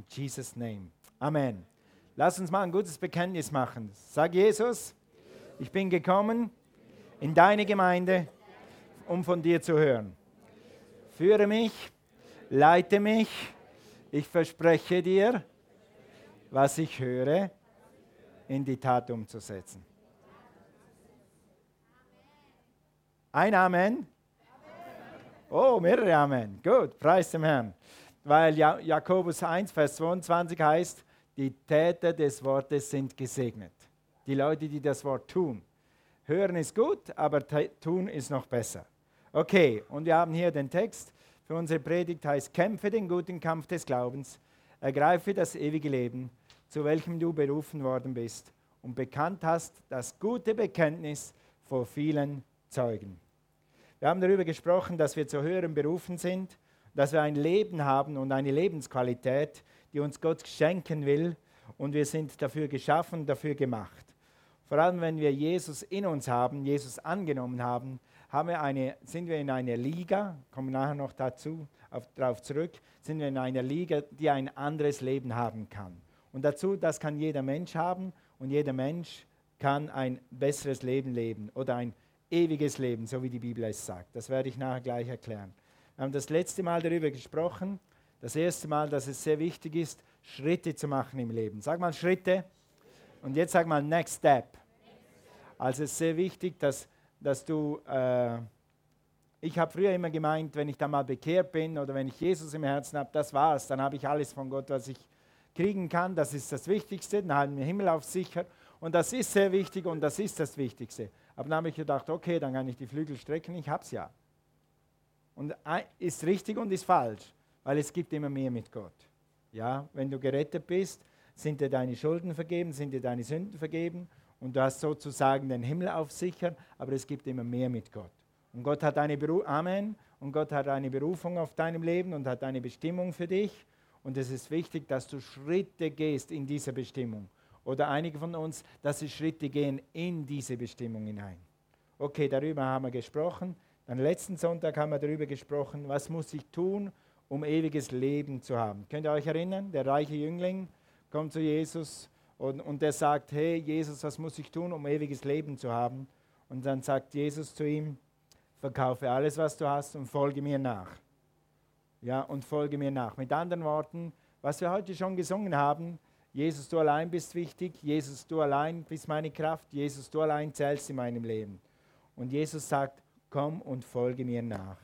In Jesus' name. Amen. Lass uns mal ein gutes Bekenntnis machen. Sag Jesus, ich bin gekommen in deine Gemeinde, um von dir zu hören. Führe mich, leite mich. Ich verspreche dir, was ich höre, in die Tat umzusetzen. Ein Amen. Oh, mehrere Amen. Gut, preis dem Herrn. Weil Jakobus 1, Vers 22 heißt, die Täter des Wortes sind gesegnet. Die Leute, die das Wort tun. Hören ist gut, aber tun ist noch besser. Okay, und wir haben hier den Text für unsere Predigt heißt, kämpfe den guten Kampf des Glaubens, ergreife das ewige Leben, zu welchem du berufen worden bist und bekannt hast das gute Bekenntnis vor vielen Zeugen. Wir haben darüber gesprochen, dass wir zu höheren berufen sind, dass wir ein Leben haben und eine Lebensqualität, die uns Gott schenken will und wir sind dafür geschaffen, dafür gemacht. Vor allem, wenn wir Jesus in uns haben, Jesus angenommen haben, haben wir eine, sind wir in einer Liga, kommen nachher noch dazu, auf, darauf zurück, sind wir in einer Liga, die ein anderes Leben haben kann. Und dazu, das kann jeder Mensch haben und jeder Mensch kann ein besseres Leben leben oder ein ewiges Leben, so wie die Bibel es sagt. Das werde ich nachher gleich erklären. Wir haben das letzte Mal darüber gesprochen, das erste Mal, dass es sehr wichtig ist, Schritte zu machen im Leben. Sag mal Schritte und jetzt sag mal Next Step. Also es ist sehr wichtig, dass, dass du, äh, ich habe früher immer gemeint, wenn ich dann mal bekehrt bin oder wenn ich Jesus im Herzen habe, das war's, dann habe ich alles von Gott, was ich kriegen kann, das ist das Wichtigste, dann halten wir Himmel auf sicher und das ist sehr wichtig und das ist das Wichtigste. Aber dann habe ich gedacht, okay, dann kann ich die Flügel strecken, ich habe es ja. Und ist richtig und ist falsch, weil es gibt immer mehr mit Gott. Ja, wenn du gerettet bist, sind dir deine Schulden vergeben, sind dir deine Sünden vergeben und du hast sozusagen den Himmel auf sicher, aber es gibt immer mehr mit Gott. Und Gott hat eine Berufung, Amen, und Gott hat eine Berufung auf deinem Leben und hat eine Bestimmung für dich. Und es ist wichtig, dass du Schritte gehst in diese Bestimmung. Oder einige von uns, dass sie Schritte gehen in diese Bestimmung hinein. Okay, darüber haben wir gesprochen. Dann letzten Sonntag haben wir darüber gesprochen, was muss ich tun, um ewiges Leben zu haben. Könnt ihr euch erinnern? Der reiche Jüngling kommt zu Jesus und, und der sagt, hey Jesus, was muss ich tun, um ewiges Leben zu haben? Und dann sagt Jesus zu ihm, verkaufe alles, was du hast und folge mir nach. Ja, und folge mir nach. Mit anderen Worten, was wir heute schon gesungen haben, Jesus, du allein bist wichtig, Jesus, du allein bist meine Kraft, Jesus, du allein zählst in meinem Leben. Und Jesus sagt, komm und folge mir nach.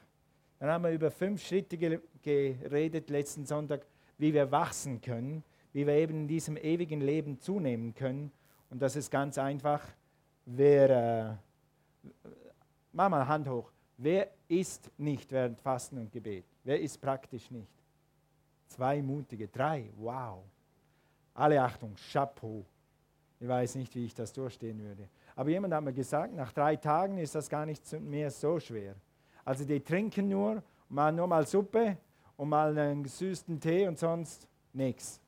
Dann haben wir über fünf Schritte geredet letzten Sonntag, wie wir wachsen können, wie wir eben in diesem ewigen Leben zunehmen können. Und das ist ganz einfach. Wer, äh, mach mal Hand hoch. Wer isst nicht während Fasten und Gebet? Wer ist praktisch nicht? Zwei mutige, drei, wow. Alle Achtung, Chapeau. Ich weiß nicht, wie ich das durchstehen würde. Aber jemand hat mir gesagt, nach drei Tagen ist das gar nicht mehr so schwer. Also die trinken nur, mal nur mal Suppe und mal einen gesüßten Tee und sonst nichts.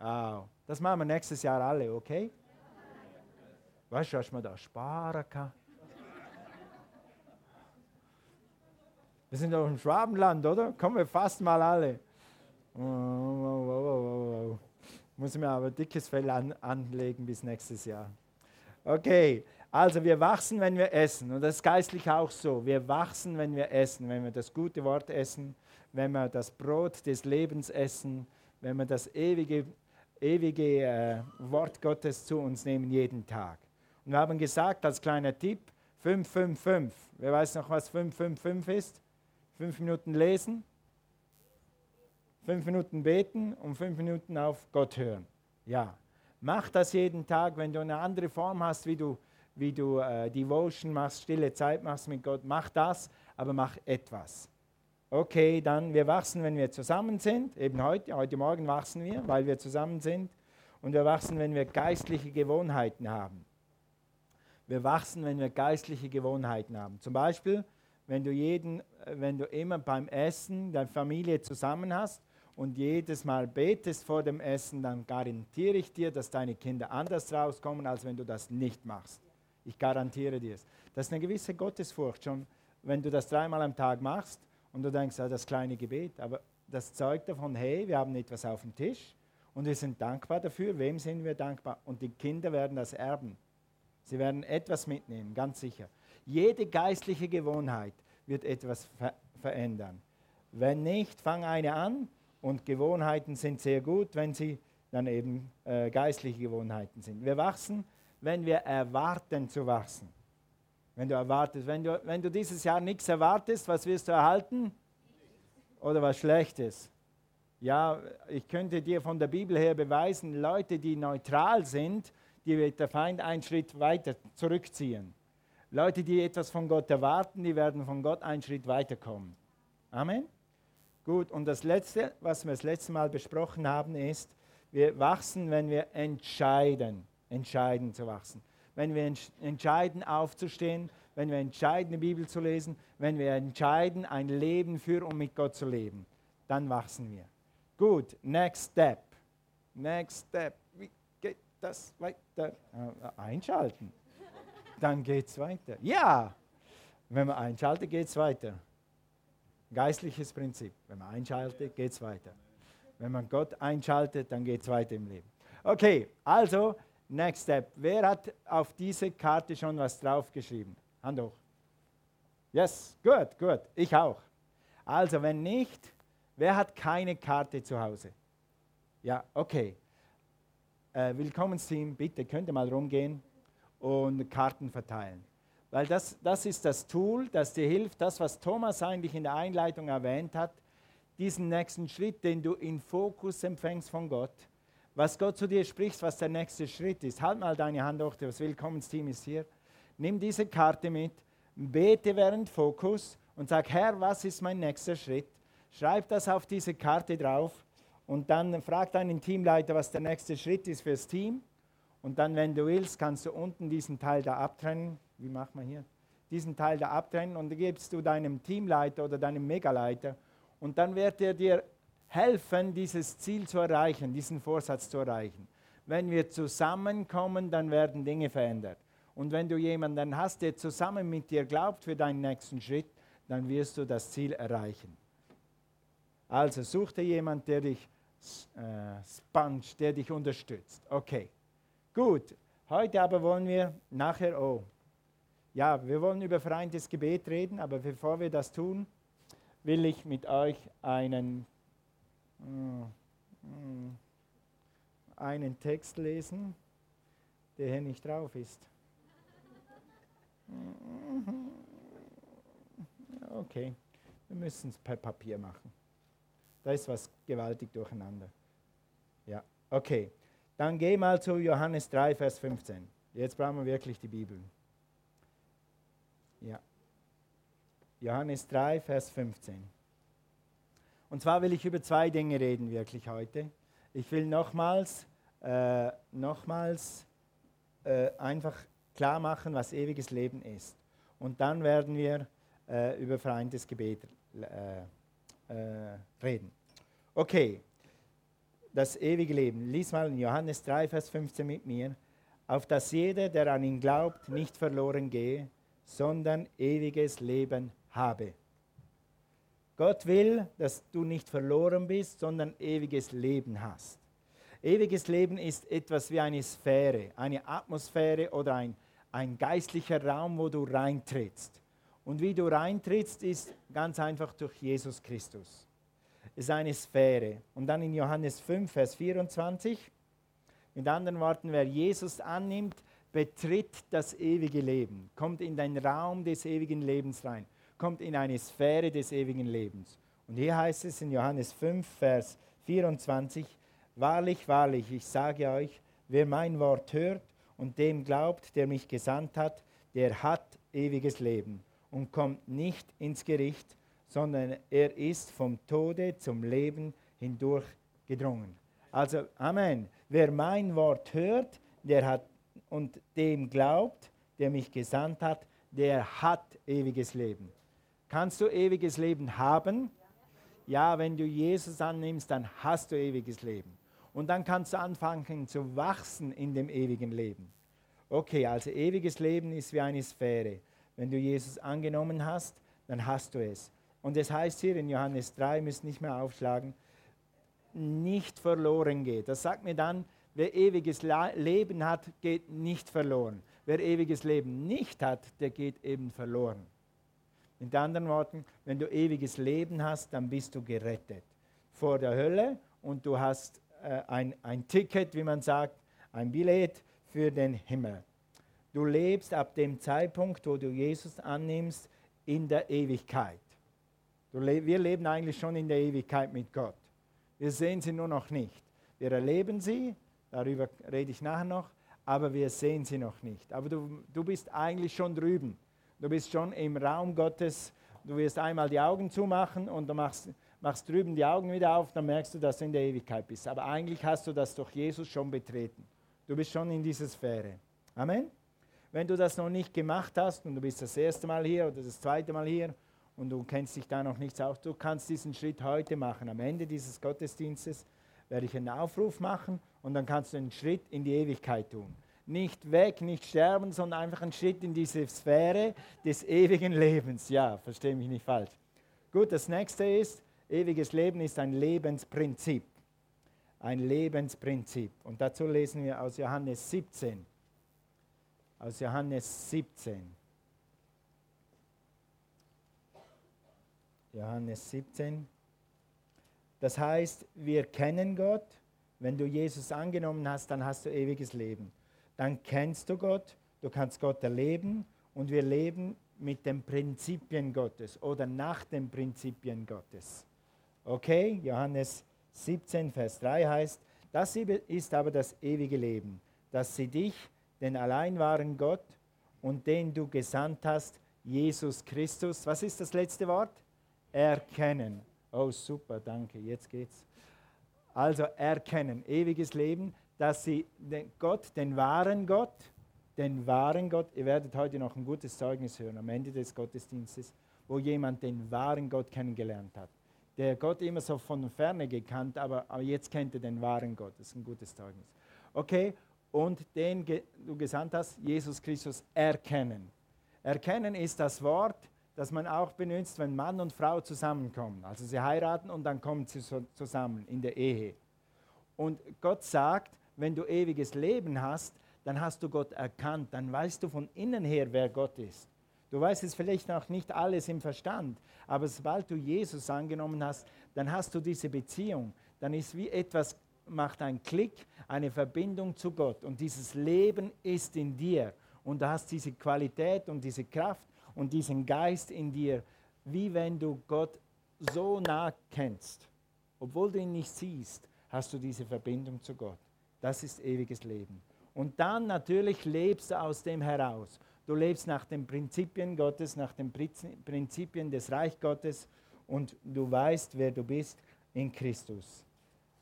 Oh, das machen wir nächstes Jahr alle, okay? Weißt du, was man da sparen kann? Wir sind doch im Schwabenland, oder? Kommen wir fast mal alle. Oh, oh, oh, Muss ich mir aber dickes Fell an, anlegen bis nächstes Jahr. Okay, also wir wachsen, wenn wir essen. Und das ist geistlich auch so. Wir wachsen, wenn wir essen, wenn wir das gute Wort essen, wenn wir das Brot des Lebens essen, wenn wir das ewige, ewige äh, Wort Gottes zu uns nehmen jeden Tag. Und wir haben gesagt, als kleiner Tipp, 555. Wer weiß noch, was 555 ist? Fünf Minuten lesen, fünf Minuten beten und fünf Minuten auf Gott hören. Ja, mach das jeden Tag, wenn du eine andere Form hast, wie du, wie du äh, Devotion machst, stille Zeit machst mit Gott, mach das, aber mach etwas. Okay, dann wir wachsen, wenn wir zusammen sind. Eben heute, heute Morgen wachsen wir, weil wir zusammen sind. Und wir wachsen, wenn wir geistliche Gewohnheiten haben. Wir wachsen, wenn wir geistliche Gewohnheiten haben. Zum Beispiel, wenn du, jeden, wenn du immer beim Essen deine Familie zusammen hast und jedes Mal betest vor dem Essen, dann garantiere ich dir, dass deine Kinder anders rauskommen, als wenn du das nicht machst. Ich garantiere dir es. Das ist eine gewisse Gottesfurcht schon, wenn du das dreimal am Tag machst und du denkst, ja, das kleine Gebet, aber das zeugt davon, hey, wir haben etwas auf dem Tisch und wir sind dankbar dafür. Wem sind wir dankbar? Und die Kinder werden das erben. Sie werden etwas mitnehmen, ganz sicher. Jede geistliche Gewohnheit wird etwas ver verändern. Wenn nicht, fang eine an und Gewohnheiten sind sehr gut, wenn sie dann eben äh, geistliche Gewohnheiten sind. Wir wachsen, wenn wir erwarten zu wachsen. Wenn du erwartest, wenn du, wenn du dieses Jahr nichts erwartest, was wirst du erhalten? Oder was Schlechtes? Ja, ich könnte dir von der Bibel her beweisen, Leute, die neutral sind, die wird der Feind einen Schritt weiter zurückziehen. Leute, die etwas von Gott erwarten, die werden von Gott einen Schritt weiterkommen. Amen. Gut, und das Letzte, was wir das letzte Mal besprochen haben, ist, wir wachsen, wenn wir entscheiden, entscheiden zu wachsen. Wenn wir entscheiden, aufzustehen, wenn wir entscheiden, die Bibel zu lesen, wenn wir entscheiden, ein Leben für und mit Gott zu leben, dann wachsen wir. Gut, next step. Next step. Wie geht das weiter? Äh, einschalten. Dann geht es weiter. Ja, wenn man einschaltet, geht es weiter. Geistliches Prinzip. Wenn man einschaltet, geht es weiter. Wenn man Gott einschaltet, dann geht es weiter im Leben. Okay, also, next step. Wer hat auf diese Karte schon was draufgeschrieben? Hand hoch. Yes, gut, gut. Ich auch. Also, wenn nicht, wer hat keine Karte zu Hause? Ja, okay. Äh, Willkommensteam, bitte könnt ihr mal rumgehen und Karten verteilen. Weil das, das ist das Tool, das dir hilft, das, was Thomas eigentlich in der Einleitung erwähnt hat, diesen nächsten Schritt, den du in Fokus empfängst von Gott, was Gott zu dir spricht, was der nächste Schritt ist. Halt mal deine Hand hoch, das Willkommensteam ist hier. Nimm diese Karte mit, bete während Fokus und sag, Herr, was ist mein nächster Schritt? Schreib das auf diese Karte drauf und dann frag deinen Teamleiter, was der nächste Schritt ist fürs Team. Und dann, wenn du willst, kannst du unten diesen Teil da abtrennen. Wie macht man hier? Diesen Teil da abtrennen und gibst du deinem Teamleiter oder deinem Megaleiter und dann wird er dir helfen, dieses Ziel zu erreichen, diesen Vorsatz zu erreichen. Wenn wir zusammenkommen, dann werden Dinge verändert. Und wenn du jemanden hast, der zusammen mit dir glaubt für deinen nächsten Schritt, dann wirst du das Ziel erreichen. Also such dir jemanden, der dich äh, sponge, der dich unterstützt. Okay, gut. Heute aber wollen wir nachher, oh, ja, wir wollen über vereintes Gebet reden, aber bevor wir das tun, will ich mit euch einen, einen Text lesen, der hier nicht drauf ist. Okay, wir müssen es per Papier machen. Da ist was gewaltig durcheinander. Ja, okay. Dann geh mal zu Johannes 3, Vers 15. Jetzt brauchen wir wirklich die Bibel. Ja. Johannes 3, Vers 15. Und zwar will ich über zwei Dinge reden wirklich heute. Ich will nochmals, äh, nochmals äh, einfach klar machen, was ewiges Leben ist. Und dann werden wir äh, über vereintes Gebet äh, äh, reden. Okay, das ewige Leben. Lies mal in Johannes 3, Vers 15 mit mir. Auf dass jeder, der an ihn glaubt, nicht verloren gehe, sondern ewiges Leben habe. Gott will, dass du nicht verloren bist, sondern ewiges Leben hast. Ewiges Leben ist etwas wie eine Sphäre, eine Atmosphäre oder ein, ein geistlicher Raum, wo du reintrittst. Und wie du reintrittst, ist ganz einfach durch Jesus Christus. Es ist eine Sphäre. Und dann in Johannes 5, Vers 24, mit anderen Worten, wer Jesus annimmt, betritt das ewige Leben, kommt in den Raum des ewigen Lebens rein kommt in eine Sphäre des ewigen Lebens. Und hier heißt es in Johannes 5, Vers 24, Wahrlich, wahrlich, ich sage euch, wer mein Wort hört und dem glaubt, der mich gesandt hat, der hat ewiges Leben und kommt nicht ins Gericht, sondern er ist vom Tode zum Leben hindurch gedrungen. Also, Amen. Wer mein Wort hört, der hat und dem glaubt, der mich gesandt hat, der hat ewiges Leben. Kannst du ewiges Leben haben? Ja, wenn du Jesus annimmst, dann hast du ewiges Leben. Und dann kannst du anfangen zu wachsen in dem ewigen Leben. Okay, also ewiges Leben ist wie eine Sphäre. Wenn du Jesus angenommen hast, dann hast du es. Und es heißt hier in Johannes 3, müssen nicht mehr aufschlagen, nicht verloren geht. Das sagt mir dann, wer ewiges Leben hat, geht nicht verloren. Wer ewiges Leben nicht hat, der geht eben verloren. Mit anderen Worten, wenn du ewiges Leben hast, dann bist du gerettet vor der Hölle und du hast äh, ein, ein Ticket, wie man sagt, ein Billett für den Himmel. Du lebst ab dem Zeitpunkt, wo du Jesus annimmst, in der Ewigkeit. Le wir leben eigentlich schon in der Ewigkeit mit Gott. Wir sehen sie nur noch nicht. Wir erleben sie, darüber rede ich nachher noch, aber wir sehen sie noch nicht. Aber du, du bist eigentlich schon drüben. Du bist schon im Raum Gottes. Du wirst einmal die Augen zumachen und du machst, machst drüben die Augen wieder auf, dann merkst du, dass du in der Ewigkeit bist. Aber eigentlich hast du das durch Jesus schon betreten. Du bist schon in dieser Sphäre. Amen. Wenn du das noch nicht gemacht hast und du bist das erste Mal hier oder das zweite Mal hier und du kennst dich da noch nichts aus, du kannst diesen Schritt heute machen. Am Ende dieses Gottesdienstes werde ich einen Aufruf machen und dann kannst du einen Schritt in die Ewigkeit tun. Nicht weg, nicht sterben, sondern einfach einen Schritt in diese Sphäre des ewigen Lebens. Ja, verstehe mich nicht falsch. Gut, das nächste ist, ewiges Leben ist ein Lebensprinzip. Ein Lebensprinzip. Und dazu lesen wir aus Johannes 17. Aus Johannes 17. Johannes 17. Das heißt, wir kennen Gott. Wenn du Jesus angenommen hast, dann hast du ewiges Leben. Dann kennst du Gott, du kannst Gott erleben und wir leben mit den Prinzipien Gottes oder nach den Prinzipien Gottes. Okay, Johannes 17, Vers 3 heißt, das ist aber das ewige Leben, dass sie dich, den allein wahren Gott und den du gesandt hast, Jesus Christus, was ist das letzte Wort? erkennen. Oh, super, danke, jetzt geht's. Also erkennen, ewiges Leben, dass sie den Gott, den wahren Gott, den wahren Gott, ihr werdet heute noch ein gutes Zeugnis hören am Ende des Gottesdienstes, wo jemand den wahren Gott kennengelernt hat. Der Gott immer so von ferne gekannt, aber, jetzt kennt er den wahren Gott. Das ist ein gutes Zeugnis. Okay, und den du gesandt hast, Jesus Christus, erkennen. Erkennen ist das Wort, das man auch benutzt, wenn Mann und Frau zusammenkommen. Also sie heiraten und dann kommen sie so zusammen in der Ehe. Und Gott sagt, wenn du ewiges Leben hast, dann hast du Gott erkannt, dann weißt du von innen her, wer Gott ist. Du weißt es vielleicht noch nicht alles im Verstand, aber sobald du Jesus angenommen hast, dann hast du diese Beziehung. Dann ist wie etwas, macht ein Klick, eine Verbindung zu Gott. Und dieses Leben ist in dir. Und du hast diese Qualität und diese Kraft und diesen Geist in dir, wie wenn du Gott so nah kennst. Obwohl du ihn nicht siehst, hast du diese Verbindung zu Gott. Das ist ewiges Leben. Und dann natürlich lebst du aus dem heraus. Du lebst nach den Prinzipien Gottes, nach den Prinzipien des Reich Gottes und du weißt, wer du bist in Christus.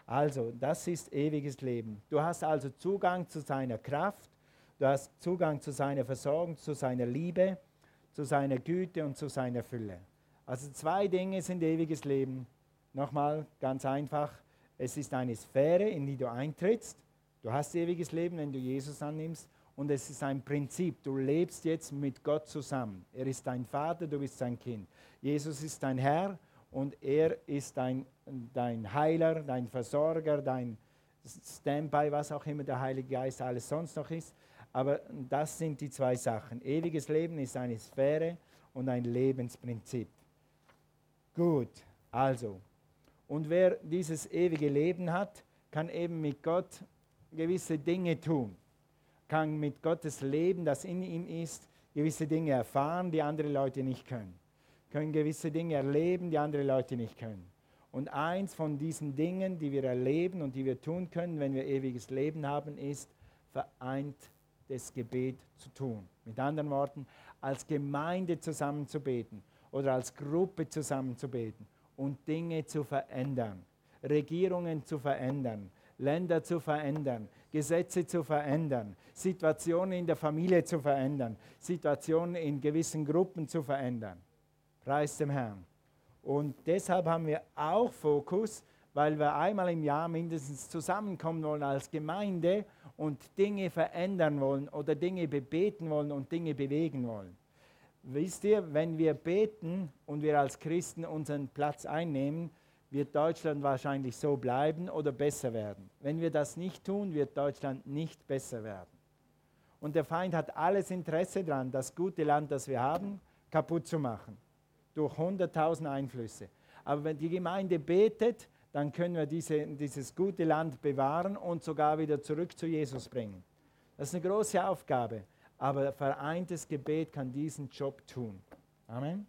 Also, das ist ewiges Leben. Du hast also Zugang zu seiner Kraft, du hast Zugang zu seiner Versorgung, zu seiner Liebe zu seiner Güte und zu seiner Fülle. Also zwei Dinge sind ewiges Leben. Nochmal ganz einfach, es ist eine Sphäre, in die du eintrittst. Du hast ewiges Leben, wenn du Jesus annimmst. Und es ist ein Prinzip. Du lebst jetzt mit Gott zusammen. Er ist dein Vater, du bist sein Kind. Jesus ist dein Herr und er ist dein, dein Heiler, dein Versorger, dein Standby, was auch immer der Heilige Geist alles sonst noch ist. Aber das sind die zwei Sachen. Ewiges Leben ist eine Sphäre und ein Lebensprinzip. Gut, also. Und wer dieses ewige Leben hat, kann eben mit Gott gewisse Dinge tun. Kann mit Gottes Leben, das in ihm ist, gewisse Dinge erfahren, die andere Leute nicht können. Können gewisse Dinge erleben, die andere Leute nicht können. Und eins von diesen Dingen, die wir erleben und die wir tun können, wenn wir ewiges Leben haben, ist vereint das Gebet zu tun. Mit anderen Worten, als Gemeinde zusammen zu beten oder als Gruppe zusammen zu beten und Dinge zu verändern, Regierungen zu verändern, Länder zu verändern, Gesetze zu verändern, Situationen in der Familie zu verändern, Situationen in gewissen Gruppen zu verändern. Preis dem Herrn. Und deshalb haben wir auch Fokus, weil wir einmal im Jahr mindestens zusammenkommen wollen als Gemeinde und Dinge verändern wollen oder Dinge bebeten wollen und Dinge bewegen wollen. Wisst ihr, wenn wir beten und wir als Christen unseren Platz einnehmen, wird Deutschland wahrscheinlich so bleiben oder besser werden. Wenn wir das nicht tun, wird Deutschland nicht besser werden. Und der Feind hat alles Interesse daran, das gute Land, das wir haben, kaputt zu machen. Durch hunderttausend Einflüsse. Aber wenn die Gemeinde betet, dann können wir diese, dieses gute Land bewahren und sogar wieder zurück zu Jesus bringen. Das ist eine große Aufgabe, aber vereintes Gebet kann diesen Job tun. Amen.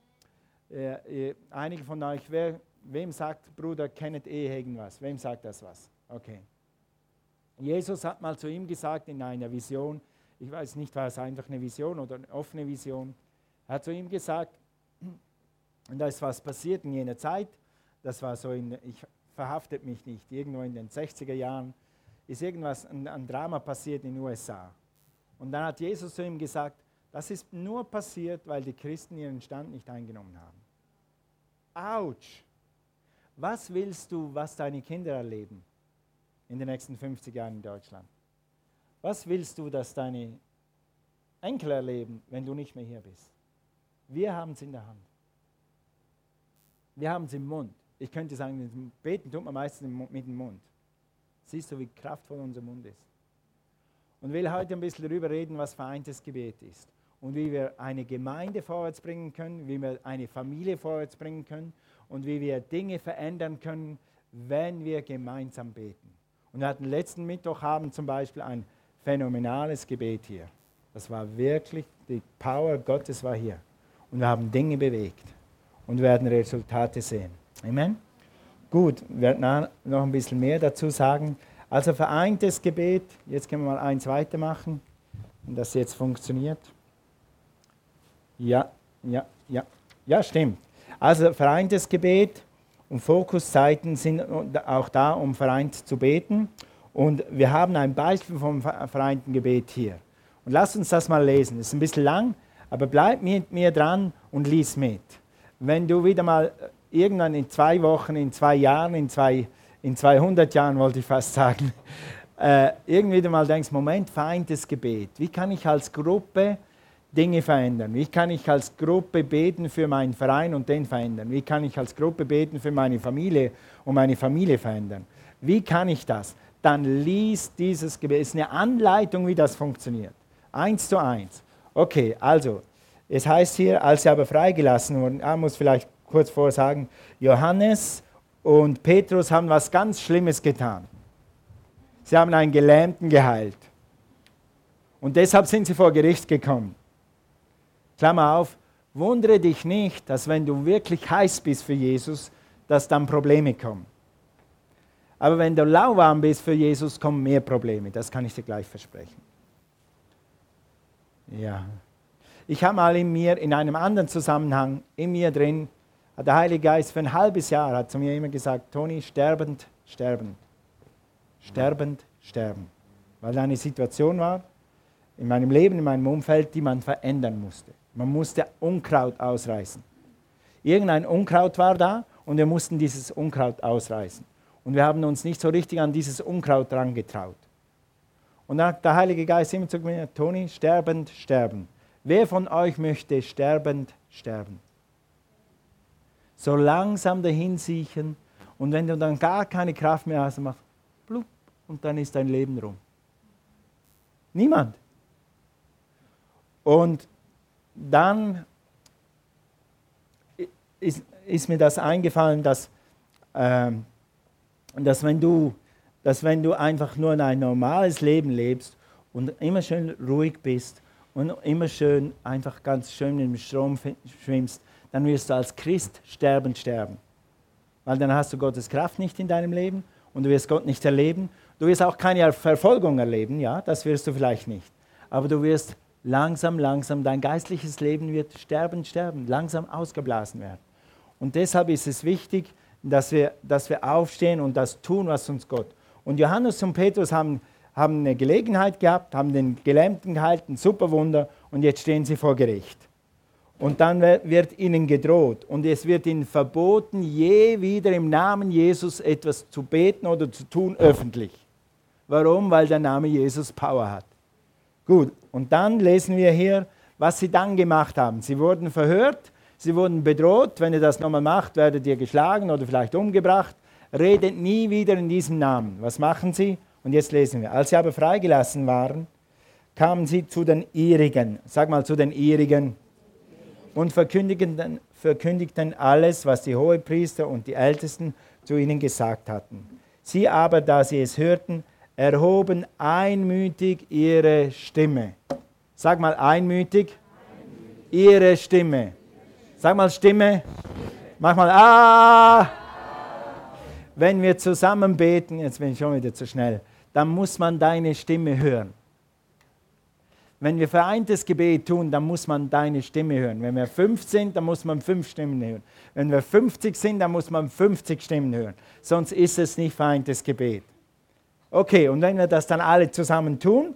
Äh, äh, einige von euch, wer, wem sagt, Bruder, kennt eh irgendwas? Wem sagt das was? Okay. Jesus hat mal zu ihm gesagt in einer Vision, ich weiß nicht, war es einfach eine Vision oder eine offene Vision, er hat zu ihm gesagt, und da ist was passiert in jener Zeit, das war so in, ich verhaftet mich nicht, irgendwo in den 60er Jahren ist irgendwas, ein, ein Drama passiert in den USA. Und dann hat Jesus zu ihm gesagt, das ist nur passiert, weil die Christen ihren Stand nicht eingenommen haben. Autsch! Was willst du, was deine Kinder erleben in den nächsten 50 Jahren in Deutschland? Was willst du, dass deine Enkel erleben, wenn du nicht mehr hier bist? Wir haben es in der Hand. Wir haben es im Mund. Ich könnte sagen, beten tut man meistens mit dem Mund. Siehst du, wie kraftvoll unser Mund ist. Und will heute ein bisschen darüber reden, was vereintes Gebet ist und wie wir eine Gemeinde vorwärts bringen können, wie wir eine Familie vorwärts bringen können und wie wir Dinge verändern können, wenn wir gemeinsam beten. Und wir hatten letzten Mittwoch haben zum Beispiel ein phänomenales Gebet hier. Das war wirklich, die Power Gottes war hier. Und wir haben Dinge bewegt und werden Resultate sehen. Amen. Gut, wir werden noch ein bisschen mehr dazu sagen. Also vereintes Gebet, jetzt können wir mal eins weitermachen, wenn das jetzt funktioniert. Ja, ja, ja, ja, stimmt. Also vereintes Gebet und Fokuszeiten sind auch da, um vereint zu beten. Und wir haben ein Beispiel vom vereinten Gebet hier. Und lasst uns das mal lesen. Es ist ein bisschen lang, aber bleib mit mir dran und lies mit. Wenn du wieder mal äh, irgendwann in zwei Wochen, in zwei Jahren, in, zwei, in 200 Jahren, wollte ich fast sagen, äh, irgendwie mal denkst, Moment, vereintes Gebet. Wie kann ich als Gruppe Dinge verändern? Wie kann ich als Gruppe beten für meinen Verein und den verändern? Wie kann ich als Gruppe beten für meine Familie und meine Familie verändern? Wie kann ich das? Dann lies dieses Gebet. Es ist eine Anleitung, wie das funktioniert. Eins zu eins. Okay, also, es heißt hier, als sie aber freigelassen wurden, ich muss vielleicht kurz vorsagen, Johannes und Petrus haben was ganz Schlimmes getan. Sie haben einen Gelähmten geheilt. Und deshalb sind sie vor Gericht gekommen. Klammer auf, wundere dich nicht, dass wenn du wirklich heiß bist für Jesus, dass dann Probleme kommen. Aber wenn du lauwarm bist für Jesus, kommen mehr Probleme. Das kann ich dir gleich versprechen. Ja. Ich habe mal in mir, in einem anderen Zusammenhang, in mir drin, hat der Heilige Geist für ein halbes Jahr hat zu mir immer gesagt, Toni, sterbend, sterben. Sterbend, sterben. Weil da eine Situation war, in meinem Leben, in meinem Umfeld, die man verändern musste. Man musste Unkraut ausreißen. Irgendein Unkraut war da und wir mussten dieses Unkraut ausreißen. Und wir haben uns nicht so richtig an dieses Unkraut dran getraut. Und dann hat der Heilige Geist immer zu mir, Toni, sterbend, sterben. Wer von euch möchte sterbend sterben? So langsam dahin siechen und wenn du dann gar keine Kraft mehr hast, mach blub und dann ist dein Leben rum. Niemand. Und dann ist, ist mir das eingefallen, dass, äh, dass wenn du dass wenn du einfach nur ein normales Leben lebst und immer schön ruhig bist und immer schön einfach ganz schön im Strom schwimmst, dann wirst du als Christ sterben sterben. Weil dann hast du Gottes Kraft nicht in deinem Leben und du wirst Gott nicht erleben. Du wirst auch keine Verfolgung erleben, ja, das wirst du vielleicht nicht. Aber du wirst langsam, langsam, dein geistliches Leben wird sterben, sterben, langsam ausgeblasen werden. Und deshalb ist es wichtig, dass wir, dass wir aufstehen und das tun, was uns Gott und Johannes und Petrus haben, haben eine Gelegenheit gehabt, haben den Gelähmten gehalten, super Wunder, und jetzt stehen sie vor Gericht. Und dann wird ihnen gedroht und es wird ihnen verboten, je wieder im Namen Jesus etwas zu beten oder zu tun öffentlich. Warum? Weil der Name Jesus Power hat. Gut, und dann lesen wir hier, was sie dann gemacht haben. Sie wurden verhört, sie wurden bedroht. Wenn ihr das nochmal macht, werdet ihr geschlagen oder vielleicht umgebracht. Redet nie wieder in diesem Namen. Was machen sie? Und jetzt lesen wir. Als sie aber freigelassen waren, kamen sie zu den ihrigen. Sag mal zu den ihrigen. Und verkündigten, verkündigten alles, was die Hohepriester und die Ältesten zu ihnen gesagt hatten. Sie aber, da sie es hörten, erhoben einmütig ihre Stimme. Sag mal einmütig. Ihre Stimme. Sag mal Stimme. Mach mal Ah. Wenn wir zusammen beten, jetzt bin ich schon wieder zu schnell, dann muss man deine Stimme hören. Wenn wir vereintes Gebet tun, dann muss man deine Stimme hören. Wenn wir fünf sind, dann muss man fünf Stimmen hören. Wenn wir 50 sind, dann muss man 50 Stimmen hören. Sonst ist es nicht vereintes Gebet. Okay, und wenn wir das dann alle zusammen tun,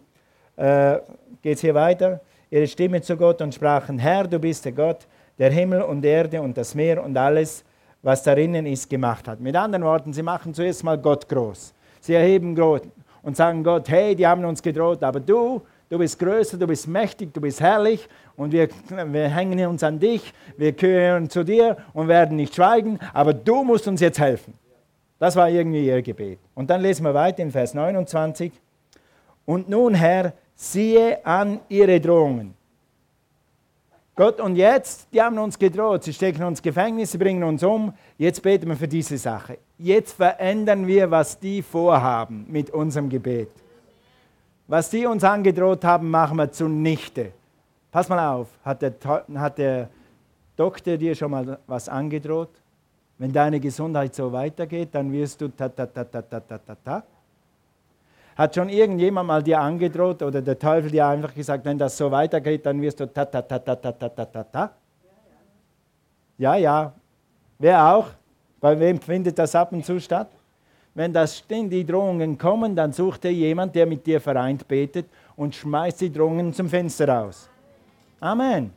äh, geht es hier weiter. Ihre Stimme zu Gott und sprachen: Herr, du bist der Gott, der Himmel und Erde und das Meer und alles, was darinnen ist, gemacht hat. Mit anderen Worten, sie machen zuerst mal Gott groß. Sie erheben Gott und sagen Gott: Hey, die haben uns gedroht, aber du, du bist größer, du bist mächtig, du bist herrlich und wir, wir hängen uns an dich, wir gehören zu dir und werden nicht schweigen, aber du musst uns jetzt helfen. Das war irgendwie ihr Gebet. Und dann lesen wir weiter in Vers 29. Und nun, Herr, siehe an ihre Drohungen. Gott, und jetzt, die haben uns gedroht, sie stecken uns Gefängnis, sie bringen uns um. Jetzt beten wir für diese Sache. Jetzt verändern wir, was die vorhaben mit unserem Gebet. Was die uns angedroht haben, machen wir zunichte. Pass mal auf, hat der, hat der Doktor dir schon mal was angedroht? Wenn deine Gesundheit so weitergeht, dann wirst du ta ta ta ta ta ta ta ta. Hat schon irgendjemand mal dir angedroht oder der Teufel dir einfach gesagt, wenn das so weitergeht, dann wirst du ta ta ta ta ta ta ta ta ta? Ja, ja. Wer auch? Bei wem findet das ab und zu statt? Wenn das die Drohungen kommen, dann sucht er jemand, der mit dir vereint betet und schmeißt die Drohungen zum Fenster raus. Amen.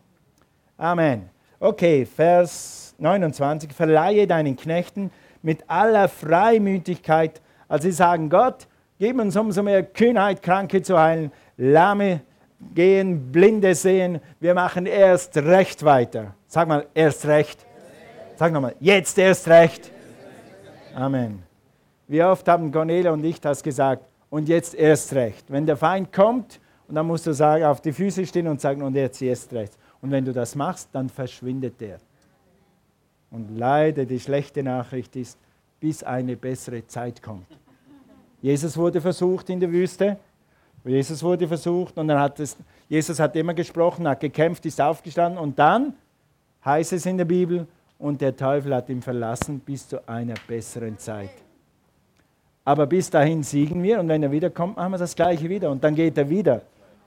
Amen. Okay, Vers 29. Verleihe deinen Knechten mit aller Freimütigkeit, als sie sagen, Gott, gib uns umso mehr Kühnheit, Kranke zu heilen, Lahme gehen, Blinde sehen. Wir machen erst recht weiter. Sag mal, erst recht. Sag nochmal, jetzt erst recht. Amen. Wie oft haben Cornelia und ich das gesagt? Und jetzt erst recht. Wenn der Feind kommt, und dann musst du sagen, auf die Füße stehen und sagen, und jetzt erst recht. Und wenn du das machst, dann verschwindet der. Und leider die schlechte Nachricht ist, bis eine bessere Zeit kommt. Jesus wurde versucht in der Wüste. Jesus wurde versucht und dann hat es, Jesus hat immer gesprochen, hat gekämpft, ist aufgestanden und dann heißt es in der Bibel, und der Teufel hat ihn verlassen bis zu einer besseren Zeit. Aber bis dahin siegen wir und wenn er wiederkommt, machen wir das Gleiche wieder und dann geht er wieder.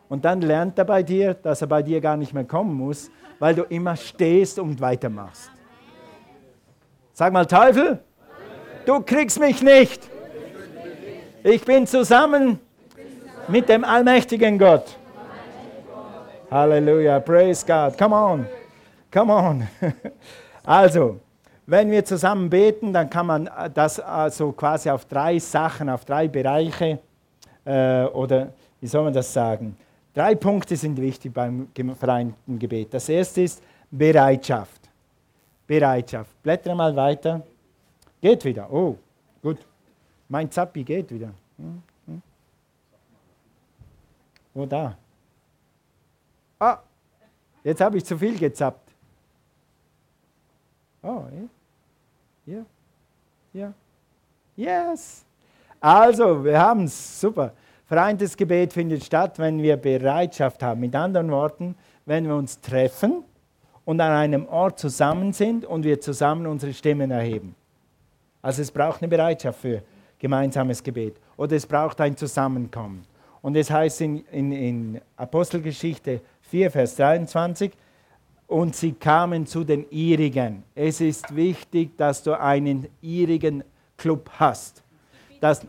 Und dann lernt er bei dir, dass er bei dir gar nicht mehr kommen muss, weil du immer stehst und weitermachst. Sag mal, Teufel, du kriegst mich nicht. Ich bin zusammen mit dem allmächtigen Gott. Halleluja, praise God. Come on, come on. Also, wenn wir zusammen beten, dann kann man das also quasi auf drei Sachen, auf drei Bereiche äh, oder wie soll man das sagen? Drei Punkte sind wichtig beim vereinten Gebet. Das erste ist Bereitschaft. Bereitschaft. Blättere mal weiter. Geht wieder. Oh, gut. Mein Zappi geht wieder. Hm, hm. Da? Ah, jetzt habe ich zu viel gezappt. Oh, ja. Hier? Hier? Yes! Also, wir haben es. Super. Vereintes Gebet findet statt, wenn wir Bereitschaft haben. Mit anderen Worten, wenn wir uns treffen und an einem Ort zusammen sind und wir zusammen unsere Stimmen erheben. Also es braucht eine Bereitschaft für gemeinsames Gebet. Oder es braucht ein Zusammenkommen. Und es heißt in, in, in Apostelgeschichte 4, Vers 23, und sie kamen zu den ihrigen. Es ist wichtig, dass du einen ihrigen Club hast. Dass,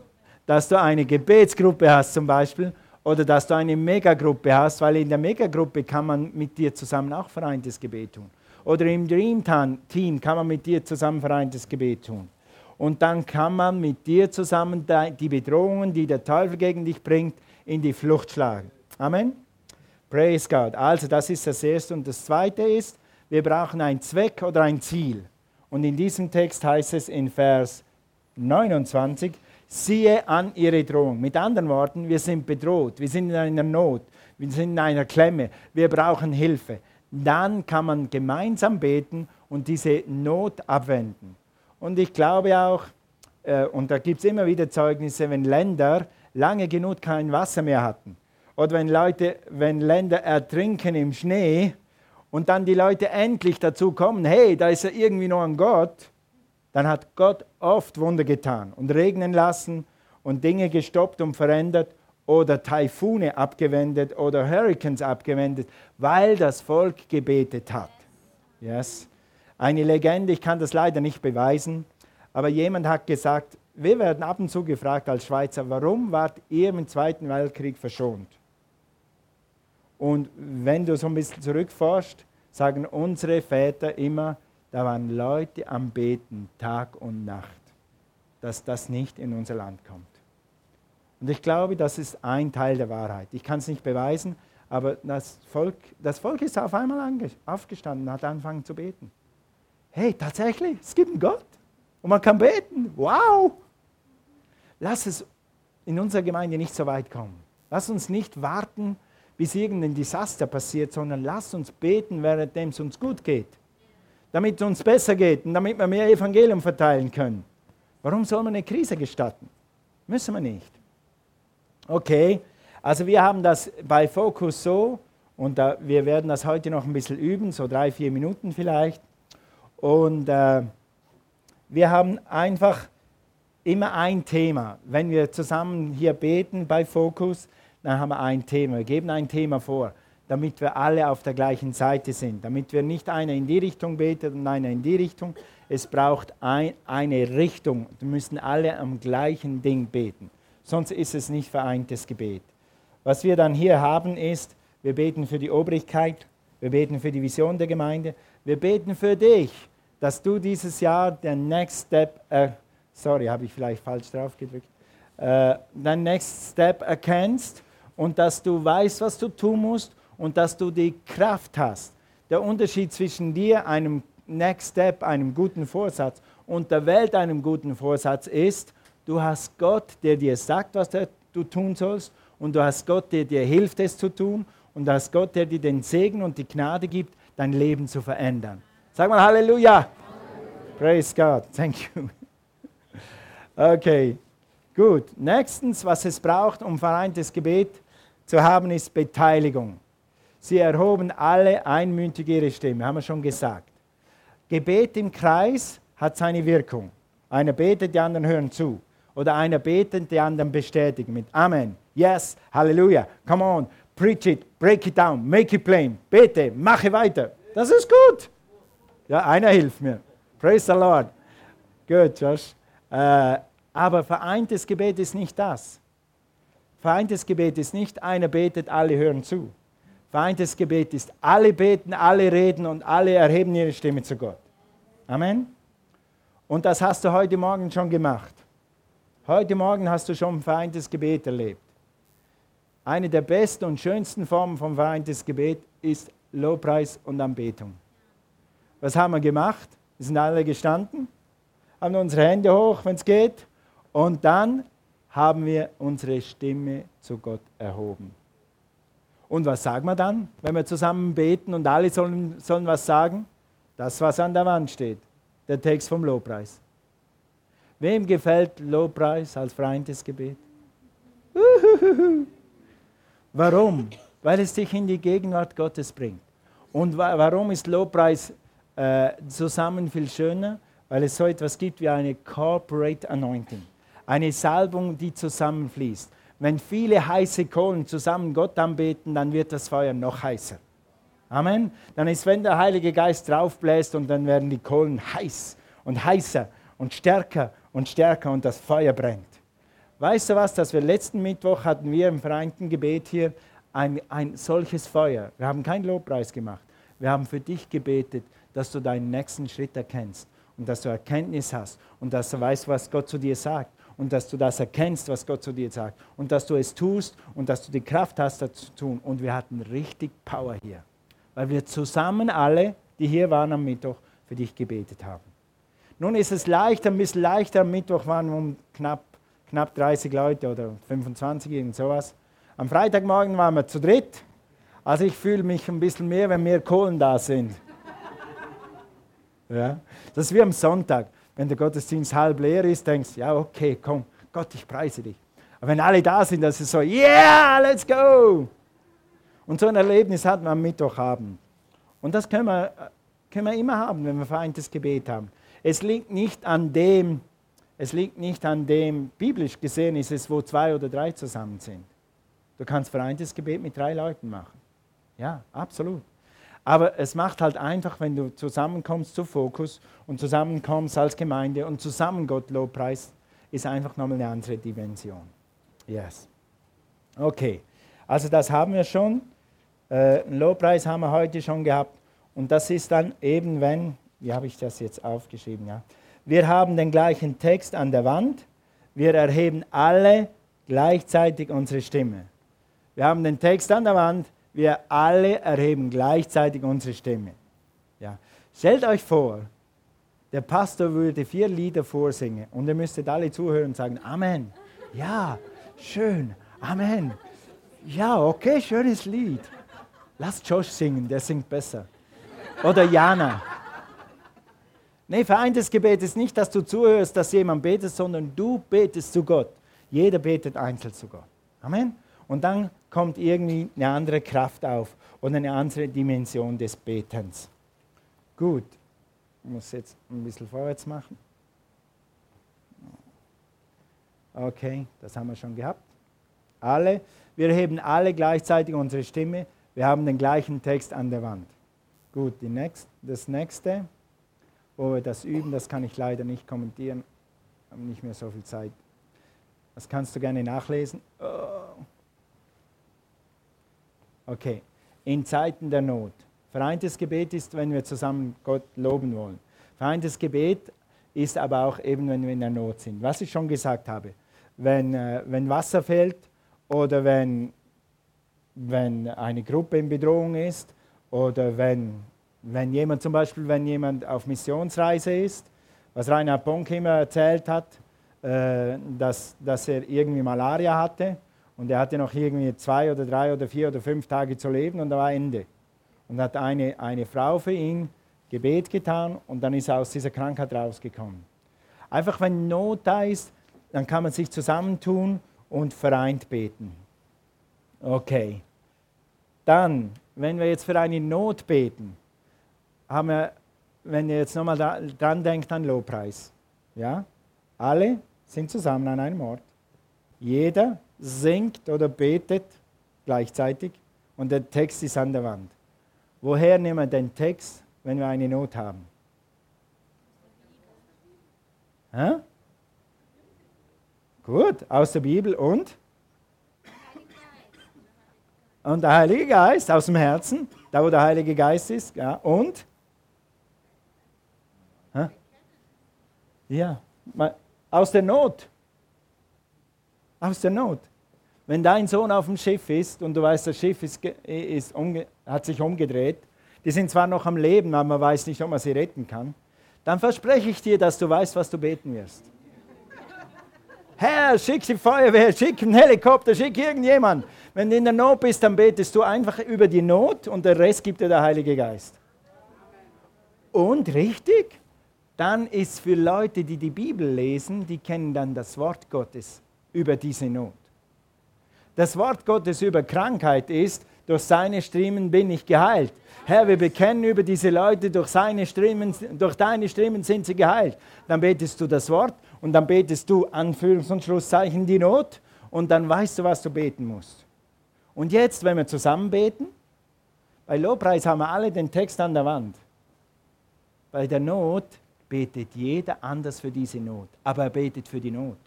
dass du eine Gebetsgruppe hast zum Beispiel oder dass du eine Megagruppe hast, weil in der Megagruppe kann man mit dir zusammen auch vereintes Gebet tun. Oder im Dream Team kann man mit dir zusammen vereintes Gebet tun. Und dann kann man mit dir zusammen die Bedrohungen, die der Teufel gegen dich bringt, in die Flucht schlagen. Amen. Praise God. Also das ist das Erste. Und das Zweite ist, wir brauchen einen Zweck oder ein Ziel. Und in diesem Text heißt es in Vers 29, siehe an ihre Drohung. Mit anderen Worten, wir sind bedroht, wir sind in einer Not, wir sind in einer Klemme, wir brauchen Hilfe. Dann kann man gemeinsam beten und diese Not abwenden. Und ich glaube auch, äh, und da gibt es immer wieder Zeugnisse, wenn Länder lange genug kein Wasser mehr hatten. Oder wenn, Leute, wenn Länder ertrinken im Schnee und dann die Leute endlich dazu kommen, hey, da ist ja irgendwie noch ein Gott, dann hat Gott oft Wunder getan und regnen lassen und Dinge gestoppt und verändert oder Taifune abgewendet oder Hurricanes abgewendet, weil das Volk gebetet hat. Yes. Eine Legende, ich kann das leider nicht beweisen, aber jemand hat gesagt, wir werden ab und zu gefragt als Schweizer, warum wart ihr im Zweiten Weltkrieg verschont? Und wenn du so ein bisschen zurückforschst, sagen unsere Väter immer, da waren Leute am Beten Tag und Nacht, dass das nicht in unser Land kommt. Und ich glaube, das ist ein Teil der Wahrheit. Ich kann es nicht beweisen, aber das Volk, das Volk ist auf einmal aufgestanden und hat angefangen zu beten. Hey, tatsächlich, es gibt einen Gott und man kann beten. Wow! Lass es in unserer Gemeinde nicht so weit kommen. Lass uns nicht warten, bis irgendein Desaster passiert, sondern lass uns beten, während es uns gut geht. Damit es uns besser geht und damit wir mehr Evangelium verteilen können. Warum soll man eine Krise gestatten? Müssen wir nicht. Okay, also wir haben das bei Focus so und äh, wir werden das heute noch ein bisschen üben, so drei, vier Minuten vielleicht. Und äh, wir haben einfach immer ein Thema. Wenn wir zusammen hier beten bei Focus, dann haben wir ein Thema. Wir geben ein Thema vor, damit wir alle auf der gleichen Seite sind, damit wir nicht einer in die Richtung betet und einer in die Richtung. Es braucht ein, eine Richtung. Wir müssen alle am gleichen Ding beten. Sonst ist es nicht vereintes Gebet. Was wir dann hier haben ist, wir beten für die Obrigkeit, wir beten für die Vision der Gemeinde, wir beten für dich, dass du dieses Jahr den Next Step, äh, sorry, habe ich vielleicht falsch drauf gedrückt, äh, den Next Step erkennst und dass du weißt, was du tun musst und dass du die Kraft hast. Der Unterschied zwischen dir, einem Next Step, einem guten Vorsatz und der Welt einem guten Vorsatz ist, du hast Gott, der dir sagt, was du tun sollst und du hast Gott, der dir hilft, es zu tun und du hast Gott, der dir den Segen und die Gnade gibt, dein Leben zu verändern. Sag mal Halleluja. Halleluja. Praise God. Thank you. Okay, gut. Nächstens, was es braucht, um vereintes Gebet zu haben, ist Beteiligung. Sie erhoben alle einmütig ihre Stimme, haben wir schon gesagt. Gebet im Kreis hat seine Wirkung. Einer betet, die anderen hören zu. Oder einer betet, die anderen bestätigen mit Amen, Yes, Halleluja, come on, preach it, break it down, make it plain. Bete, mache weiter. Das ist gut. Ja, einer hilft mir. Praise the Lord. Gut, Josh. Äh, aber vereintes Gebet ist nicht das. Vereintes Gebet ist nicht, einer betet, alle hören zu. Vereintes Gebet ist, alle beten, alle reden und alle erheben ihre Stimme zu Gott. Amen. Und das hast du heute Morgen schon gemacht. Heute Morgen hast du schon ein vereintes Gebet erlebt. Eine der besten und schönsten Formen von vereintes Gebet ist Lobpreis und Anbetung. Was haben wir gemacht? Wir sind alle gestanden, haben unsere Hände hoch, wenn es geht, und dann haben wir unsere Stimme zu Gott erhoben. Und was sagen wir dann, wenn wir zusammen beten und alle sollen, sollen was sagen? Das, was an der Wand steht, der Text vom Lobpreis. Wem gefällt Lobpreis als vereintes Gebet? Warum? Weil es dich in die Gegenwart Gottes bringt. Und warum ist Lobpreis äh, zusammen viel schöner? Weil es so etwas gibt wie eine Corporate Anointing. Eine Salbung, die zusammenfließt. Wenn viele heiße Kohlen zusammen Gott anbeten, dann wird das Feuer noch heißer. Amen. Dann ist, wenn der Heilige Geist draufbläst und dann werden die Kohlen heiß und heißer und stärker und stärker und das Feuer brennt. Weißt du was, dass wir letzten Mittwoch hatten wir im vereinten Gebet hier ein, ein solches Feuer. Wir haben keinen Lobpreis gemacht. Wir haben für dich gebetet, dass du deinen nächsten Schritt erkennst und dass du Erkenntnis hast und dass du weißt, was Gott zu dir sagt und dass du das erkennst, was Gott zu dir sagt und dass du es tust und dass du die Kraft hast, das zu tun. Und wir hatten richtig Power hier, weil wir zusammen alle, die hier waren am Mittwoch, für dich gebetet haben. Nun ist es leichter, ein bisschen leichter. Am Mittwoch waren um knapp, knapp 30 Leute oder 25, irgend sowas. Am Freitagmorgen waren wir zu dritt. Also ich fühle mich ein bisschen mehr, wenn mehr Kohlen da sind. Ja? Das ist wie am Sonntag. Wenn der Gottesdienst halb leer ist, denkst du, ja, okay, komm, Gott, ich preise dich. Aber wenn alle da sind, das ist so, yeah, let's go. Und so ein Erlebnis hat man am Mittwochabend. Und das können wir, können wir immer haben, wenn wir vereintes Gebet haben. Es liegt nicht an dem, es liegt nicht an dem, biblisch gesehen ist es, wo zwei oder drei zusammen sind. Du kannst vereintes Gebet mit drei Leuten machen. Ja, absolut. Aber es macht halt einfach, wenn du zusammenkommst zu Fokus und zusammenkommst als Gemeinde und zusammen Gott Lobpreis, ist einfach nochmal eine andere Dimension. Yes. Okay, also das haben wir schon. Äh, Lobpreis haben wir heute schon gehabt. Und das ist dann eben, wenn, wie habe ich das jetzt aufgeschrieben? Ja? Wir haben den gleichen Text an der Wand. Wir erheben alle gleichzeitig unsere Stimme. Wir haben den Text an der Wand wir alle erheben gleichzeitig unsere Stimme. Ja. Stellt euch vor, der Pastor würde vier Lieder vorsingen und ihr müsstet alle zuhören und sagen, Amen. Ja, schön. Amen. Ja, okay, schönes Lied. Lass Josh singen, der singt besser. Oder Jana. Nee, vereintes Gebet ist nicht, dass du zuhörst, dass jemand betet, sondern du betest zu Gott. Jeder betet einzeln zu Gott. Amen. Und dann kommt irgendwie eine andere Kraft auf und eine andere Dimension des Betens. Gut, ich muss jetzt ein bisschen vorwärts machen. Okay, das haben wir schon gehabt. Alle, wir heben alle gleichzeitig unsere Stimme. Wir haben den gleichen Text an der Wand. Gut, die next, das nächste, wo wir das üben, das kann ich leider nicht kommentieren. Haben nicht mehr so viel Zeit. Das kannst du gerne nachlesen. Oh. Okay, in Zeiten der Not. Vereintes Gebet ist, wenn wir zusammen Gott loben wollen. Vereintes Gebet ist aber auch eben, wenn wir in der Not sind. Was ich schon gesagt habe, wenn, äh, wenn Wasser fehlt oder wenn, wenn eine Gruppe in Bedrohung ist oder wenn, wenn jemand zum Beispiel, wenn jemand auf Missionsreise ist, was Rainer Bonk immer erzählt hat, äh, dass, dass er irgendwie Malaria hatte und er hatte noch irgendwie zwei oder drei oder vier oder fünf Tage zu leben und da war Ende. Und hat eine, eine Frau für ihn Gebet getan und dann ist er aus dieser Krankheit rausgekommen. Einfach wenn Not da ist, dann kann man sich zusammentun und vereint beten. Okay. Dann, wenn wir jetzt für eine Not beten, haben wir, wenn ihr jetzt nochmal dran denkt an Lobpreis, ja, alle sind zusammen an einem Ort. Jeder singt oder betet gleichzeitig und der Text ist an der Wand. Woher nehmen wir den Text, wenn wir eine Not haben? Hä? Gut, aus der Bibel und? Und der Heilige Geist aus dem Herzen, da wo der Heilige Geist ist, ja, und? Ja, aus der Not. Aus der Not. Wenn dein Sohn auf dem Schiff ist und du weißt, das Schiff ist, ist hat sich umgedreht, die sind zwar noch am Leben, aber man weiß nicht, ob man sie retten kann, dann verspreche ich dir, dass du weißt, was du beten wirst. Herr, schick die Feuerwehr, schick einen Helikopter, schick irgendjemand. Wenn du in der Not bist, dann betest du einfach über die Not und der Rest gibt dir der Heilige Geist. Und richtig, dann ist für Leute, die die Bibel lesen, die kennen dann das Wort Gottes über diese Not. Das Wort Gottes über Krankheit ist, durch seine Striemen bin ich geheilt. Herr, wir bekennen über diese Leute, durch, seine Striemen, durch deine Striemen sind sie geheilt. Dann betest du das Wort und dann betest du Anführungs- und Schlusszeichen die Not und dann weißt du, was du beten musst. Und jetzt, wenn wir zusammen beten, bei Lobpreis haben wir alle den Text an der Wand. Bei der Not betet jeder anders für diese Not, aber er betet für die Not.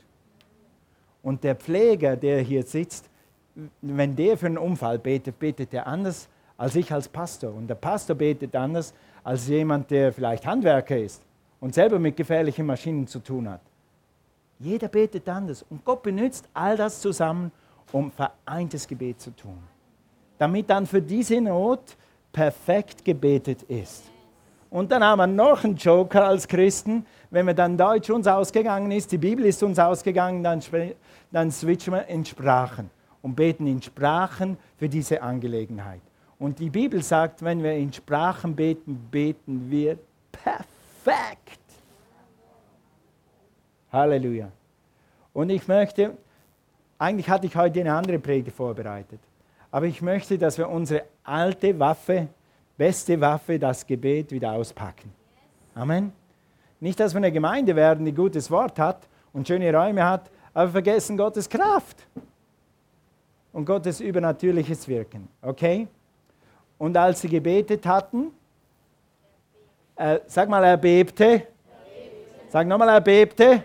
Und der Pfleger, der hier sitzt, wenn der für einen Unfall betet, betet er anders als ich als Pastor. Und der Pastor betet anders als jemand, der vielleicht Handwerker ist und selber mit gefährlichen Maschinen zu tun hat. Jeder betet anders. Und Gott benutzt all das zusammen, um vereintes Gebet zu tun. Damit dann für diese Not perfekt gebetet ist. Und dann haben wir noch einen Joker als Christen. Wenn wir dann Deutsch uns ausgegangen ist, die Bibel ist uns ausgegangen, dann, dann switchen wir in Sprachen und beten in Sprachen für diese Angelegenheit. Und die Bibel sagt, wenn wir in Sprachen beten, beten wir perfekt. Halleluja. Und ich möchte, eigentlich hatte ich heute eine andere Predigt vorbereitet, aber ich möchte, dass wir unsere alte Waffe, beste Waffe, das Gebet wieder auspacken. Amen. Nicht, dass wir eine Gemeinde werden, die gutes Wort hat und schöne Räume hat, aber vergessen Gottes Kraft und Gottes übernatürliches Wirken. Okay? Und als sie gebetet hatten, äh, sag mal, er bebte. Sag nochmal, er bebte.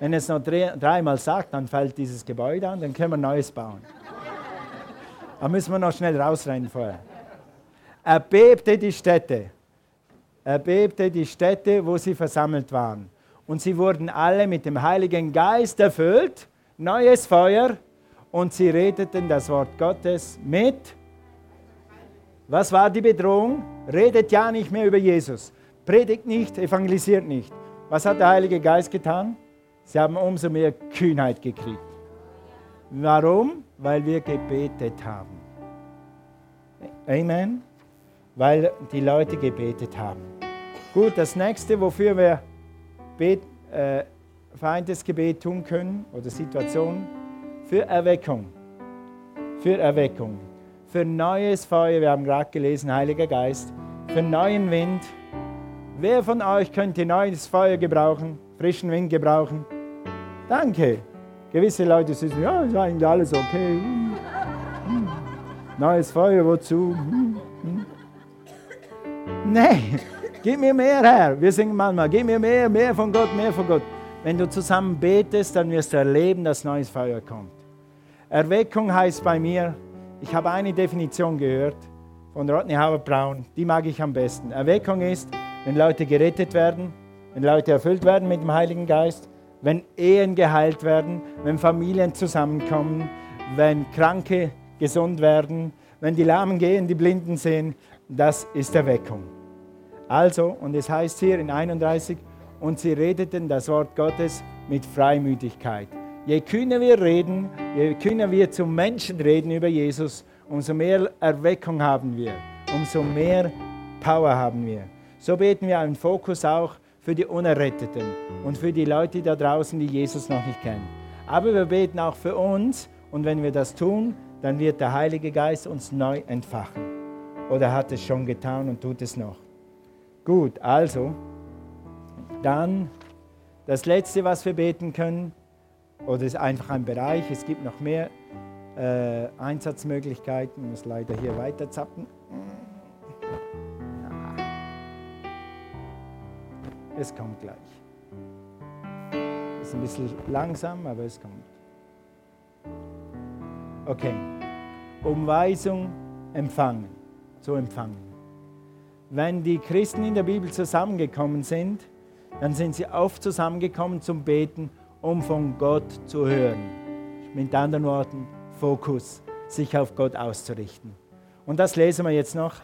Wenn es noch dreimal sagt, dann fällt dieses Gebäude an, dann können wir neues bauen. Da müssen wir noch schnell rausrennen vorher. Er bebte die Städte. Er bebte die Städte, wo sie versammelt waren. Und sie wurden alle mit dem Heiligen Geist erfüllt, neues Feuer, und sie redeten das Wort Gottes mit. Was war die Bedrohung? Redet ja nicht mehr über Jesus. Predigt nicht, evangelisiert nicht. Was hat der Heilige Geist getan? Sie haben umso mehr Kühnheit gekriegt. Warum? Weil wir gebetet haben. Amen. Weil die Leute gebetet haben. Gut, das nächste, wofür wir Bet, äh, vereintes Gebet tun können oder Situation, für Erweckung. Für Erweckung. Für neues Feuer, wir haben gerade gelesen, Heiliger Geist. Für neuen Wind. Wer von euch könnte neues Feuer gebrauchen, frischen Wind gebrauchen? Danke. Gewisse Leute sagen, ja, ist eigentlich alles okay. Neues Feuer, wozu? Nein, gib mir mehr, Herr. Wir singen manchmal, gib mir mehr, mehr von Gott, mehr von Gott. Wenn du zusammen betest, dann wirst du erleben, dass neues Feuer kommt. Erweckung heißt bei mir, ich habe eine Definition gehört von Rodney Howard Brown, die mag ich am besten. Erweckung ist, wenn Leute gerettet werden, wenn Leute erfüllt werden mit dem Heiligen Geist, wenn Ehen geheilt werden, wenn Familien zusammenkommen, wenn Kranke gesund werden, wenn die Lahmen gehen, die Blinden sehen, das ist Erweckung. Also, und es heißt hier in 31, und sie redeten das Wort Gottes mit Freimütigkeit. Je kühner wir reden, je kühner wir zum Menschen reden über Jesus, umso mehr Erweckung haben wir, umso mehr Power haben wir. So beten wir einen Fokus auch für die Unerretteten und für die Leute da draußen, die Jesus noch nicht kennen. Aber wir beten auch für uns und wenn wir das tun, dann wird der Heilige Geist uns neu entfachen. Oder hat es schon getan und tut es noch. Gut, also, dann das Letzte, was wir beten können, oder ist einfach ein Bereich, es gibt noch mehr äh, Einsatzmöglichkeiten, ich muss leider hier weiter zappen. Es kommt gleich. Ist ein bisschen langsam, aber es kommt. Okay. Umweisung empfangen, zu empfangen. Wenn die Christen in der Bibel zusammengekommen sind, dann sind sie oft zusammengekommen zum Beten, um von Gott zu hören. Mit anderen Worten, Fokus, sich auf Gott auszurichten. Und das lesen wir jetzt noch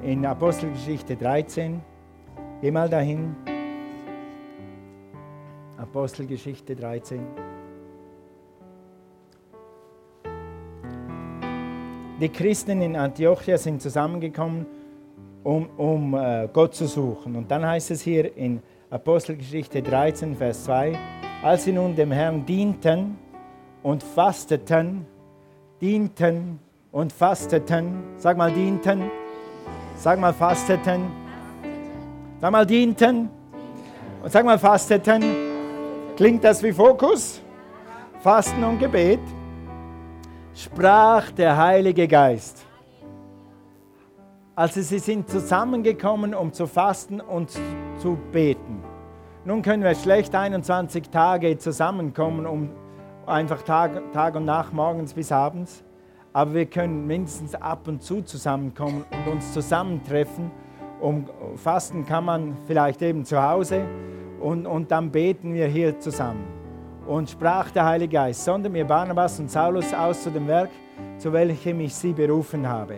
in Apostelgeschichte 13. Geh mal dahin. Apostelgeschichte 13. Die Christen in Antiochia sind zusammengekommen, um, um äh, Gott zu suchen. Und dann heißt es hier in Apostelgeschichte 13, Vers 2, als sie nun dem Herrn dienten und fasteten, dienten und fasteten, sag mal dienten, sag mal fasteten, sag mal dienten und sag mal fasteten, Klingt das wie Fokus? Fasten und Gebet? Sprach der Heilige Geist. Also sie sind zusammengekommen, um zu fasten und zu beten. Nun können wir schlecht 21 Tage zusammenkommen, um einfach Tag, Tag und Nacht, morgens bis abends. Aber wir können mindestens ab und zu zusammenkommen und uns zusammentreffen. Um Fasten kann man vielleicht eben zu Hause und, und dann beten wir hier zusammen. Und sprach der Heilige Geist, sonder mir Barnabas und Saulus aus zu dem Werk, zu welchem ich sie berufen habe.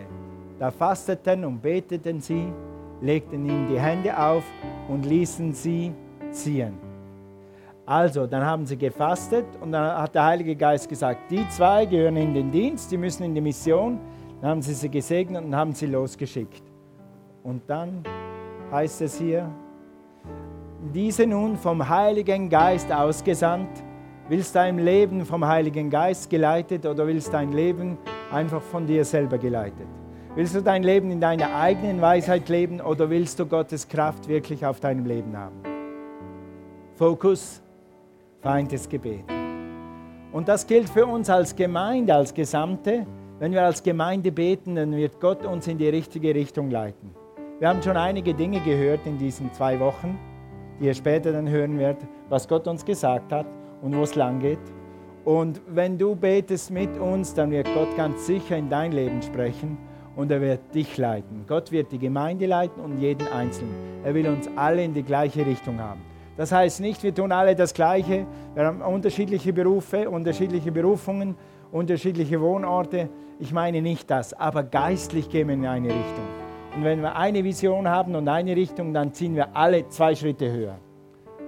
Da fasteten und beteten sie, legten ihm die Hände auf und ließen sie ziehen. Also, dann haben sie gefastet und dann hat der Heilige Geist gesagt, die zwei gehören in den Dienst, die müssen in die Mission. Dann haben sie sie gesegnet und haben sie losgeschickt. Und dann heißt es hier, diese nun vom Heiligen Geist ausgesandt, willst dein Leben vom Heiligen Geist geleitet oder willst dein Leben einfach von dir selber geleitet? Willst du dein Leben in deiner eigenen Weisheit leben oder willst du Gottes Kraft wirklich auf deinem Leben haben? Fokus, feindes Gebet. Und das gilt für uns als Gemeinde, als Gesamte. Wenn wir als Gemeinde beten, dann wird Gott uns in die richtige Richtung leiten. Wir haben schon einige Dinge gehört in diesen zwei Wochen, die ihr später dann hören werdet, was Gott uns gesagt hat und wo es lang geht. Und wenn du betest mit uns, dann wird Gott ganz sicher in dein Leben sprechen und er wird dich leiten. Gott wird die Gemeinde leiten und jeden Einzelnen. Er will uns alle in die gleiche Richtung haben. Das heißt nicht, wir tun alle das Gleiche. Wir haben unterschiedliche Berufe, unterschiedliche Berufungen, unterschiedliche Wohnorte. Ich meine nicht das, aber geistlich gehen wir in eine Richtung. Und wenn wir eine Vision haben und eine Richtung, dann ziehen wir alle zwei Schritte höher.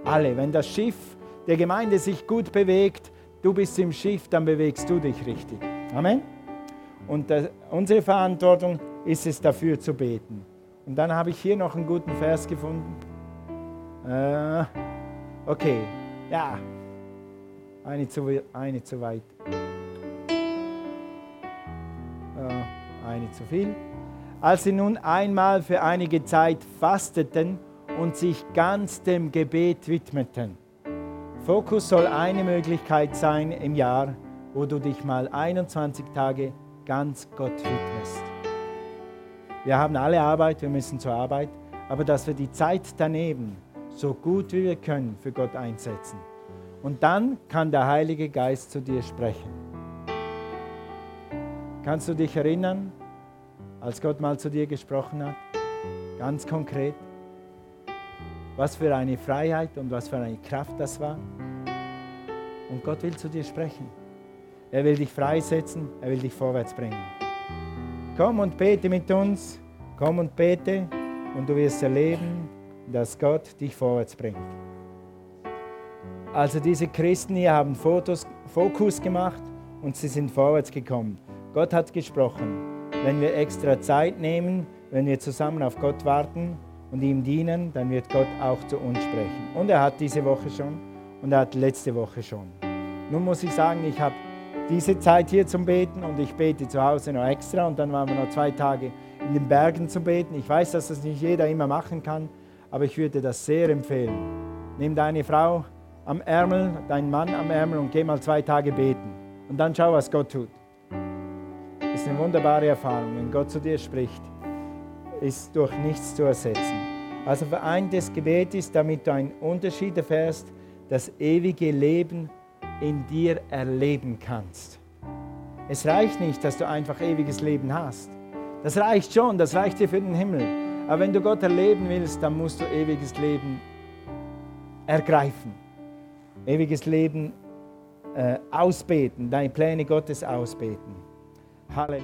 Alle. Wenn das Schiff der Gemeinde sich gut bewegt, du bist im Schiff, dann bewegst du dich richtig. Amen. Und das, unsere Verantwortung ist es, dafür zu beten. Und dann habe ich hier noch einen guten Vers gefunden. Äh, okay, ja, eine zu, eine zu weit. Äh, eine zu viel. Als sie nun einmal für einige Zeit fasteten und sich ganz dem Gebet widmeten. Fokus soll eine Möglichkeit sein im Jahr, wo du dich mal 21 Tage ganz Gott widmest. Wir haben alle Arbeit, wir müssen zur Arbeit, aber dass wir die Zeit daneben so gut wie wir können für Gott einsetzen. Und dann kann der Heilige Geist zu dir sprechen. Kannst du dich erinnern, als Gott mal zu dir gesprochen hat? Ganz konkret. Was für eine Freiheit und was für eine Kraft das war. Und Gott will zu dir sprechen. Er will dich freisetzen, er will dich vorwärts bringen. Komm und bete mit uns, komm und bete und du wirst erleben, dass Gott dich vorwärts bringt. Also diese Christen hier haben Fotos, Fokus gemacht und sie sind vorwärts gekommen. Gott hat gesprochen. Wenn wir extra Zeit nehmen, wenn wir zusammen auf Gott warten und ihm dienen, dann wird Gott auch zu uns sprechen. Und er hat diese Woche schon und er hat letzte Woche schon. Nun muss ich sagen, ich habe diese Zeit hier zum Beten und ich bete zu Hause noch extra und dann waren wir noch zwei Tage in den Bergen zu beten. Ich weiß, dass das nicht jeder immer machen kann, aber ich würde das sehr empfehlen. Nimm deine Frau am Ärmel, deinen Mann am Ärmel und geh mal zwei Tage beten. Und dann schau, was Gott tut. Ist eine wunderbare Erfahrung. Wenn Gott zu dir spricht, ist durch nichts zu ersetzen. Also vereintes Gebet ist, damit du einen Unterschied erfährst, das ewige Leben in dir erleben kannst. Es reicht nicht, dass du einfach ewiges Leben hast. Das reicht schon, das reicht dir für den Himmel. Aber wenn du Gott erleben willst, dann musst du ewiges Leben ergreifen. Ewiges Leben äh, ausbeten, deine Pläne Gottes ausbeten. Halleluja.